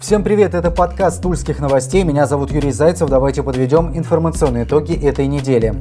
Всем привет, это подкаст Тульских новостей. Меня зовут Юрий Зайцев. Давайте подведем информационные итоги этой недели.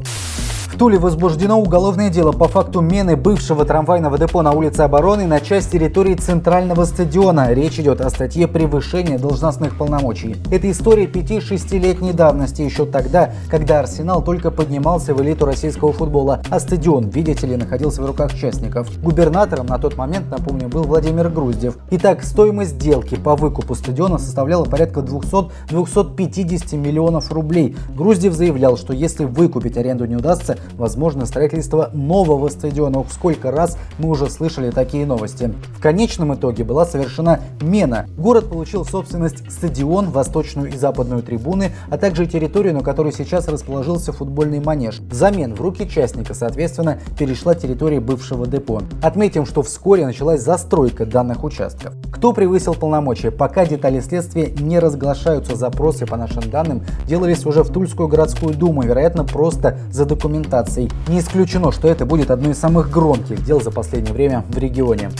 Туле возбуждено уголовное дело по факту мены бывшего трамвайного депо на улице Обороны на часть территории центрального стадиона. Речь идет о статье превышения должностных полномочий. Это история 5-6-летней давности, еще тогда, когда Арсенал только поднимался в элиту российского футбола, а стадион, видите ли, находился в руках частников. Губернатором на тот момент, напомню, был Владимир Груздев. Итак, стоимость сделки по выкупу стадиона составляла порядка 200-250 миллионов рублей. Груздев заявлял, что если выкупить аренду не удастся, возможно строительство нового стадиона. Сколько раз мы уже слышали такие новости. В конечном итоге была совершена мена. Город получил собственность стадион, восточную и западную трибуны, а также территорию, на которой сейчас расположился футбольный манеж. Взамен в руки частника, соответственно, перешла территория бывшего депо. Отметим, что вскоре началась застройка данных участков. Кто превысил полномочия? Пока детали следствия не разглашаются. Запросы, по нашим данным, делались уже в Тульскую городскую думу, вероятно, просто за документацией документацией. Не исключено, что это будет одно из самых громких дел за последнее время в регионе.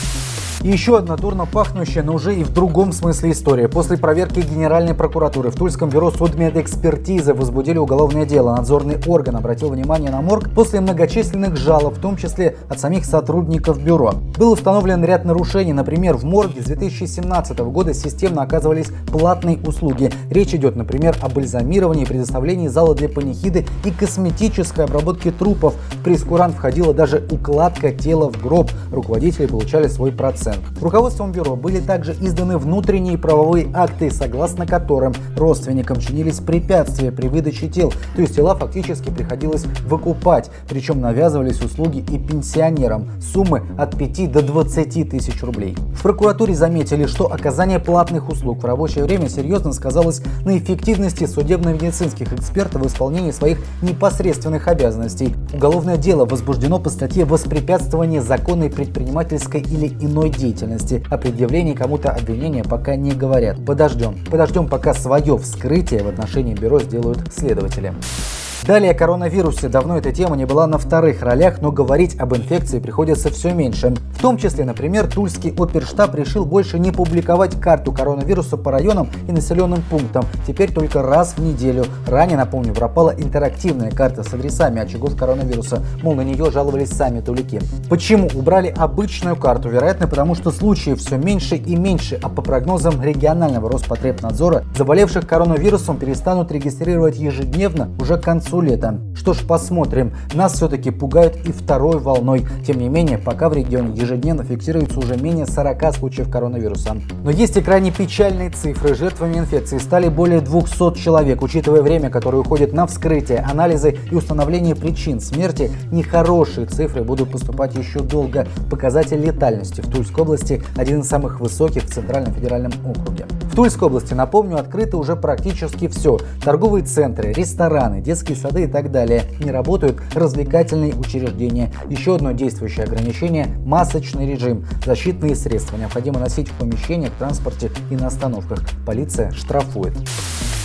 И еще одна дурно пахнущая, но уже и в другом смысле история. После проверки Генеральной прокуратуры в Тульском бюро судмедэкспертизы возбудили уголовное дело. Надзорный орган обратил внимание на морг после многочисленных жалоб, в том числе от самих сотрудников бюро. Был установлен ряд нарушений. Например, в морге с 2017 года системно оказывались платные услуги. Речь идет, например, о бальзамировании, предоставлении зала для панихиды и косметической обработке трупов. В прескурант входила даже укладка тела в гроб. Руководители получали свой процент процент. Руководством бюро были также изданы внутренние правовые акты, согласно которым родственникам чинились препятствия при выдаче тел, то есть тела фактически приходилось выкупать, причем навязывались услуги и пенсионерам, суммы от 5 до 20 тысяч рублей. В прокуратуре заметили, что оказание платных услуг в рабочее время серьезно сказалось на эффективности судебно-медицинских экспертов в исполнении своих непосредственных обязанностей. Уголовное дело возбуждено по статье «Воспрепятствование законной предпринимательской или иной деятельности. О предъявлении кому-то обвинения пока не говорят. Подождем. Подождем, пока свое вскрытие в отношении бюро сделают следователи. Далее о коронавирусе. Давно эта тема не была на вторых ролях, но говорить об инфекции приходится все меньше. В том числе, например, Тульский оперштаб решил больше не публиковать карту коронавируса по районам и населенным пунктам. Теперь только раз в неделю. Ранее, напомню, пропала интерактивная карта с адресами очагов коронавируса. Мол, на нее жаловались сами тулики. Почему убрали обычную карту? Вероятно, потому что случаев все меньше и меньше, а по прогнозам регионального Роспотребнадзора, заболевших коронавирусом перестанут регистрировать ежедневно уже к концу концу лета. Что ж, посмотрим. Нас все-таки пугают и второй волной. Тем не менее, пока в регионе ежедневно фиксируется уже менее 40 случаев коронавируса. Но есть и крайне печальные цифры. Жертвами инфекции стали более 200 человек. Учитывая время, которое уходит на вскрытие, анализы и установление причин смерти, нехорошие цифры будут поступать еще долго. Показатель летальности в Тульской области один из самых высоких в Центральном федеральном округе. В Тульской области, напомню, открыто уже практически все. Торговые центры, рестораны, детские сады и так далее. Не работают развлекательные учреждения. Еще одно действующее ограничение – масочный режим. Защитные средства необходимо носить в помещениях, транспорте и на остановках. Полиция штрафует.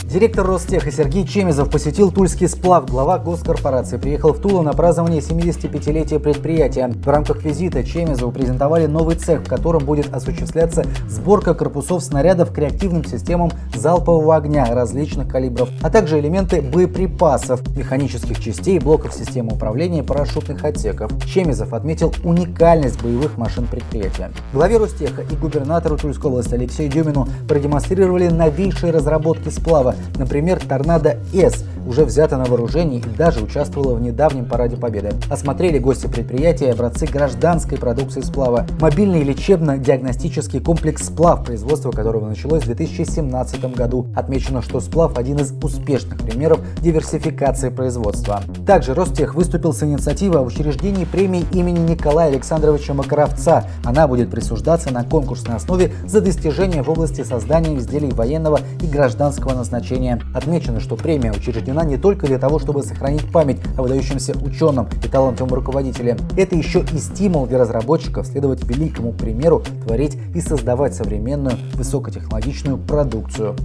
Директор Ростеха Сергей Чемезов посетил Тульский сплав. Глава госкорпорации приехал в Тулу на празднование 75-летия предприятия. В рамках визита Чемезову презентовали новый цех, в котором будет осуществляться сборка корпусов снарядов к реактивным системам залпового огня различных калибров, а также элементы боеприпасов, механических частей, блоков системы управления парашютных отсеков. Чемезов отметил уникальность боевых машин предприятия. Главе Ростеха и губернатору Тульской области Алексею Дюмину продемонстрировали новейшие разработки сплава, Например, Торнадо С уже взята на вооружение и даже участвовала в недавнем параде Победы. Осмотрели гости предприятия образцы гражданской продукции сплава. Мобильный лечебно-диагностический комплекс «Сплав», производство которого началось в 2017 году. Отмечено, что сплав – один из успешных примеров диверсификации производства. Также Ростех выступил с инициативой о учреждении премии имени Николая Александровича Макаровца. Она будет присуждаться на конкурсной основе за достижения в области создания изделий военного и гражданского назначения значения. Отмечено, что премия учреждена не только для того, чтобы сохранить память о выдающемся ученом и талантливом руководителе. Это еще и стимул для разработчиков следовать великому примеру, творить и создавать современную высокотехнологичную продукцию.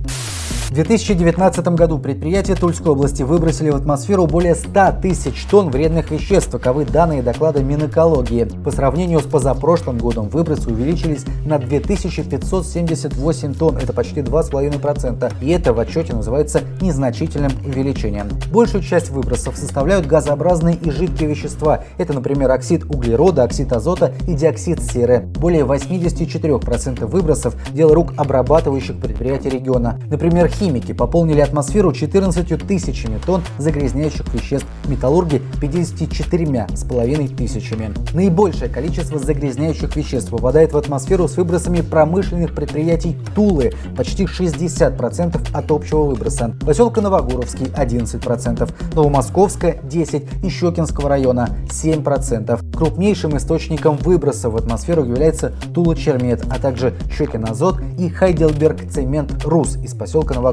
В 2019 году предприятия Тульской области выбросили в атмосферу более 100 тысяч тонн вредных веществ. Таковы данные доклада Минэкологии. По сравнению с позапрошлым годом выбросы увеличились на 2578 тонн. Это почти 2,5%. И это в отчете называется незначительным увеличением. Большую часть выбросов составляют газообразные и жидкие вещества. Это, например, оксид углерода, оксид азота и диоксид серы. Более 84% выбросов – дело рук обрабатывающих предприятий региона. Например, химики пополнили атмосферу 14 тысячами тонн загрязняющих веществ, металлурги 54 с половиной тысячами. Наибольшее количество загрязняющих веществ попадает в атмосферу с выбросами промышленных предприятий Тулы – почти 60% от общего выброса, поселка Новогоровский – 11%, Новомосковская – 10% и Щекинского района – 7%. Крупнейшим источником выброса в атмосферу является Тула-Чермет, а также Щекин-Азот и Хайдельберг-Цемент Рус из поселка Новогоровский.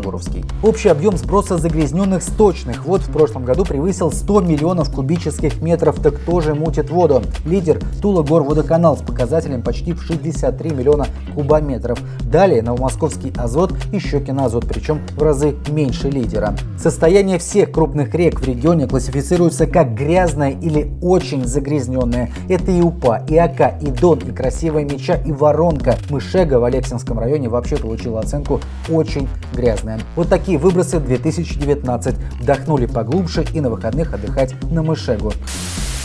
Общий объем сброса загрязненных сточных вод в прошлом году превысил 100 миллионов кубических метров. Так кто же мутит воду? Лидер Тула Горводоканал с показателем почти в 63 миллиона кубометров. Далее Новомосковский Азот и Щекин Азот, причем в разы меньше лидера. Состояние всех крупных рек в регионе классифицируется как грязное или очень загрязненное. Это и Упа, и Ака, и Дон, и Красивая Меча, и Воронка. Мышега в Алексинском районе вообще получила оценку очень грязная. Вот такие выбросы 2019. Вдохнули поглубже и на выходных отдыхать на Мышегу.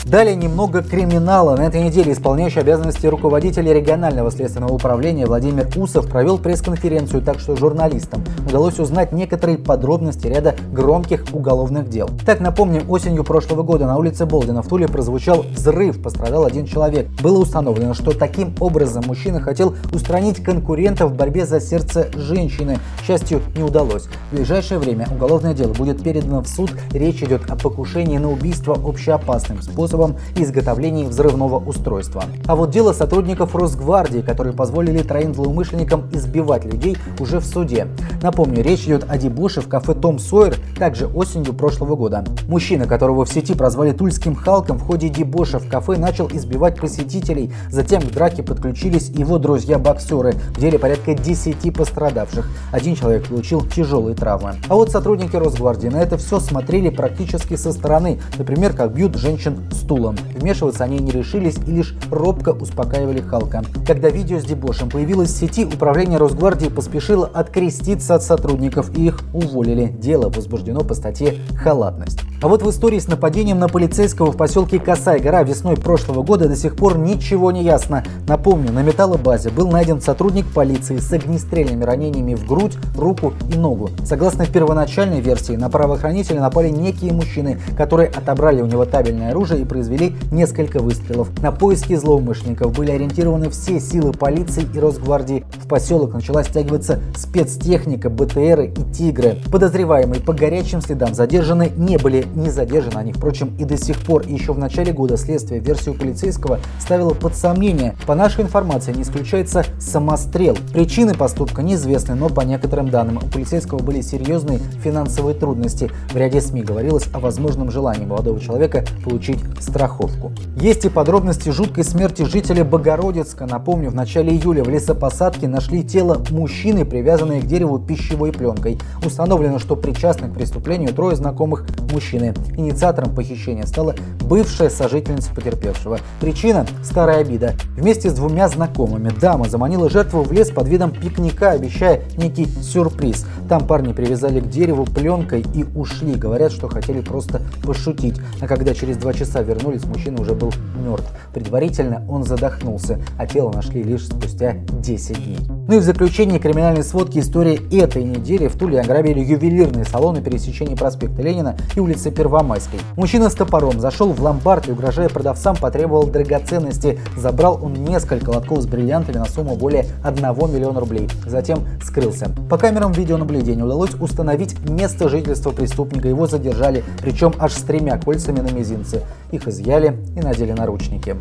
Далее немного криминала. На этой неделе исполняющий обязанности руководителя регионального следственного управления Владимир Усов провел пресс-конференцию, так что журналистам удалось узнать некоторые подробности ряда громких уголовных дел. Так, напомним, осенью прошлого года на улице Болдина в Туле прозвучал взрыв, пострадал один человек. Было установлено, что таким образом мужчина хотел устранить конкурентов в борьбе за сердце женщины. К счастью, не удалось. В ближайшее время уголовное дело будет передано в суд. Речь идет о покушении на убийство общеопасным способом способом изготовления взрывного устройства. А вот дело сотрудников Росгвардии, которые позволили троим злоумышленникам избивать людей уже в суде. Напомню, речь идет о дебоше в кафе Том Сойер также осенью прошлого года. Мужчина, которого в сети прозвали Тульским Халком, в ходе дебоша в кафе начал избивать посетителей. Затем к драке подключились его друзья-боксеры. В деле порядка 10 пострадавших. Один человек получил тяжелые травмы. А вот сотрудники Росгвардии на это все смотрели практически со стороны. Например, как бьют женщин стулом. Вмешиваться они не решились и лишь робко успокаивали Халка. Когда видео с дебошем появилось в сети, управление Росгвардии поспешило откреститься от сотрудников и их уволили. Дело возбуждено по статье «Халатность». А вот в истории с нападением на полицейского в поселке Касай-Гора весной прошлого года до сих пор ничего не ясно. Напомню, на металлобазе был найден сотрудник полиции с огнестрельными ранениями в грудь, руку и ногу. Согласно первоначальной версии, на правоохранителя напали некие мужчины, которые отобрали у него табельное оружие и произвели несколько выстрелов. На поиски злоумышленников были ориентированы все силы полиции и Росгвардии. В поселок начала стягиваться спецтехника, БТРы и «Тигры». Подозреваемые по горячим следам задержаны не были не задержаны они, впрочем, и до сих пор. еще в начале года следствие версию полицейского ставило под сомнение. По нашей информации не исключается самострел. Причины поступка неизвестны, но по некоторым данным у полицейского были серьезные финансовые трудности. В ряде СМИ говорилось о возможном желании молодого человека получить страховку. Есть и подробности жуткой смерти жителя Богородицка. Напомню, в начале июля в лесопосадке нашли тело мужчины, привязанное к дереву пищевой пленкой. Установлено, что причастны к преступлению трое знакомых мужчин мужчины. Инициатором похищения стала бывшая сожительница потерпевшего. Причина – старая обида. Вместе с двумя знакомыми дама заманила жертву в лес под видом пикника, обещая некий сюрприз. Там парни привязали к дереву пленкой и ушли. Говорят, что хотели просто пошутить. А когда через два часа вернулись, мужчина уже был мертв. Предварительно он задохнулся, а тело нашли лишь спустя 10 дней. Ну и в заключение криминальной сводки истории этой недели в Туле ограбили ювелирные салоны пересечения проспекта Ленина и улицы Первомайской. Мужчина с топором зашел в ломбард и, угрожая продавцам, потребовал драгоценности. Забрал он несколько лотков с бриллиантами на сумму более 1 миллиона рублей. Затем скрылся. По камерам видеонаблюдения удалось установить место жительства преступника. Его задержали, причем аж с тремя кольцами на мизинце. Их изъяли и надели наручники.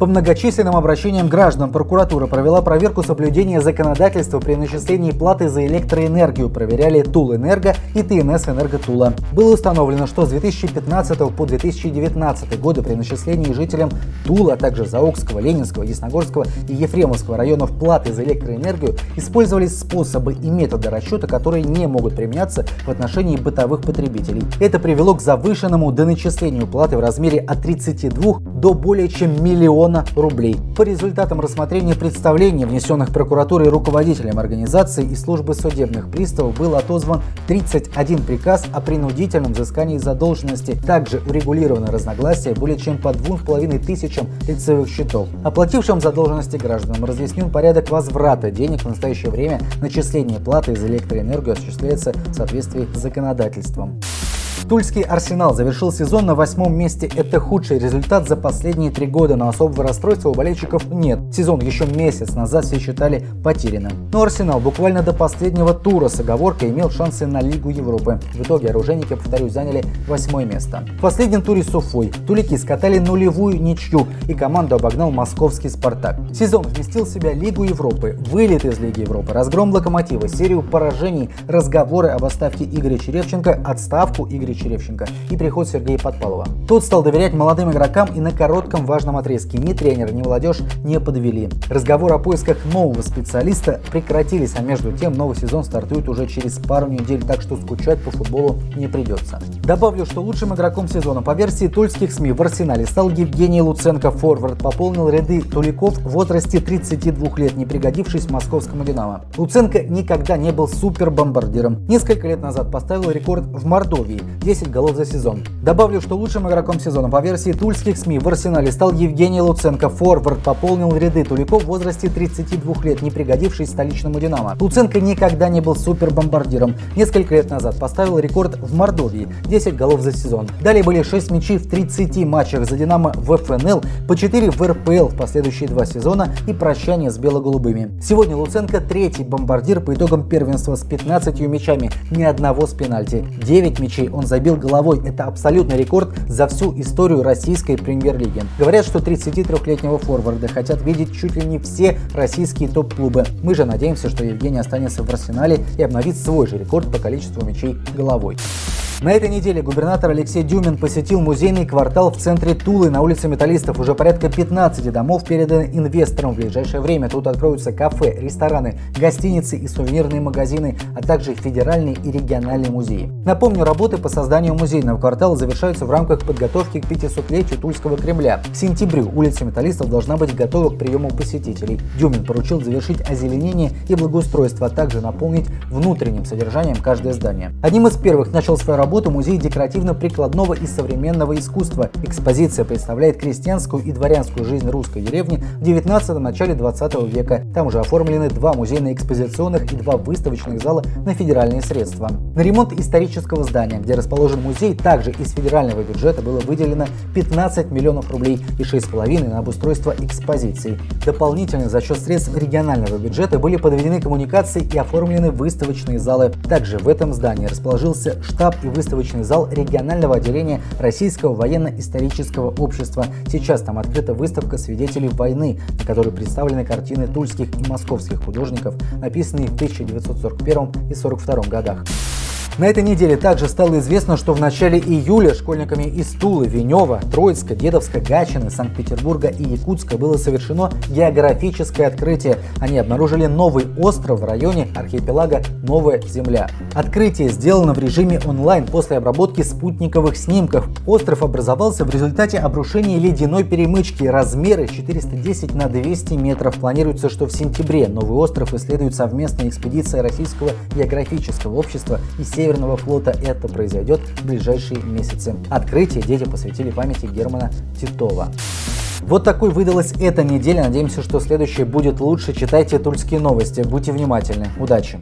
По многочисленным обращениям граждан прокуратура провела проверку соблюдения законодательства при начислении платы за электроэнергию. Проверяли Тулэнерго и ТНС Энерго Тула. Было установлено, что с 2015 по 2019 годы при начислении жителям Тула, а также Заокского, Ленинского, Ясногорского и Ефремовского районов платы за электроэнергию использовались способы и методы расчета, которые не могут применяться в отношении бытовых потребителей. Это привело к завышенному доначислению платы в размере от 32 до более чем миллиона рублей. По результатам рассмотрения представлений, внесенных прокуратурой руководителям организации и службы судебных приставов, был отозван 31 приказ о принудительном взыскании задолженности. Также урегулировано разногласия более чем по 2,5 тысячам лицевых счетов. Оплатившим задолженности гражданам разъяснен порядок возврата денег в настоящее время начисление платы за электроэнергию осуществляется в соответствии с законодательством. Тульский Арсенал завершил сезон на восьмом месте. Это худший результат за последние три года, но особого расстройства у болельщиков нет. Сезон еще месяц назад все считали потерянным. Но Арсенал буквально до последнего тура с оговоркой имел шансы на Лигу Европы. В итоге оружейники, повторюсь, заняли восьмое место. В последнем туре с Уфой тулики скатали нулевую ничью и команду обогнал московский Спартак. Сезон вместил в себя Лигу Европы, вылет из Лиги Европы, разгром Локомотива, серию поражений, разговоры об отставке Игоря Черевченко, отставку Игоря Черевченко и приход Сергея Подпалова. Тот стал доверять молодым игрокам и на коротком важном отрезке ни тренер, ни молодежь не подвели. Разговор о поисках нового специалиста прекратились, а между тем новый сезон стартует уже через пару недель, так что скучать по футболу не придется. Добавлю, что лучшим игроком сезона по версии тульских СМИ в Арсенале стал Евгений Луценко. Форвард пополнил ряды туликов в возрасте 32 лет, не пригодившись московскому «Динамо». Луценко никогда не был супербомбардиром. Несколько лет назад поставил рекорд в Мордовии – 10 голов за сезон. Добавлю, что лучшим игроком сезона по версии тульских СМИ в Арсенале стал Евгений Луценко. Форвард пополнил ряды туликов в возрасте 32 лет, не пригодившись столичному «Динамо». Луценко никогда не был супербомбардиром. Несколько лет назад поставил рекорд в Мордовии – 10 голов за сезон. Далее были 6 мячей в 30 матчах за «Динамо» в ФНЛ, по 4 в РПЛ в последующие два сезона и прощание с бело-голубыми. Сегодня Луценко третий бомбардир по итогам первенства с 15 мячами, ни одного с пенальти. 9 мячей он забил головой. Это абсолютный рекорд за всю историю российской премьер-лиги. Говорят, что 33-летнего форварда хотят видеть чуть ли не все российские топ-клубы. Мы же надеемся, что Евгений останется в арсенале и обновит свой же рекорд по количеству мячей головой. На этой неделе губернатор Алексей Дюмин посетил музейный квартал в центре Тулы на улице Металлистов. Уже порядка 15 домов переданы инвесторам в ближайшее время. Тут откроются кафе, рестораны, гостиницы и сувенирные магазины, а также федеральные и региональные музеи. Напомню, работы по созданию музейного квартала завершаются в рамках подготовки к 500-летию Тульского Кремля. К сентябрю улица Металлистов должна быть готова к приему посетителей. Дюмин поручил завершить озеленение и благоустройство, а также наполнить внутренним содержанием каждое здание. Одним из первых начал свою работу работу Музей декоративно-прикладного и современного искусства. Экспозиция представляет крестьянскую и дворянскую жизнь русской деревни в 19 начале 20 века. Там уже оформлены два музейно-экспозиционных и два выставочных зала на федеральные средства. На ремонт исторического здания, где расположен музей, также из федерального бюджета было выделено 15 миллионов рублей и 6,5 на обустройство экспозиции. Дополнительно за счет средств регионального бюджета были подведены коммуникации и оформлены выставочные залы. Также в этом здании расположился штаб и выставочный выставочный зал регионального отделения Российского военно-исторического общества. Сейчас там открыта выставка свидетелей войны, на которой представлены картины тульских и московских художников, написанные в 1941 и 1942 годах. На этой неделе также стало известно, что в начале июля школьниками из Тулы, Венева, Троицка, Дедовска, Гатчины, Санкт-Петербурга и Якутска было совершено географическое открытие. Они обнаружили новый остров в районе архипелага Новая Земля. Открытие сделано в режиме онлайн после обработки спутниковых снимков. Остров образовался в результате обрушения ледяной перемычки. Размеры 410 на 200 метров. Планируется, что в сентябре новый остров исследует совместная экспедиция Российского географического общества и Северного флота. Это произойдет в ближайшие месяцы. Открытие дети посвятили памяти Германа Титова. Вот такой выдалась эта неделя. Надеемся, что следующая будет лучше. Читайте тульские новости. Будьте внимательны. Удачи!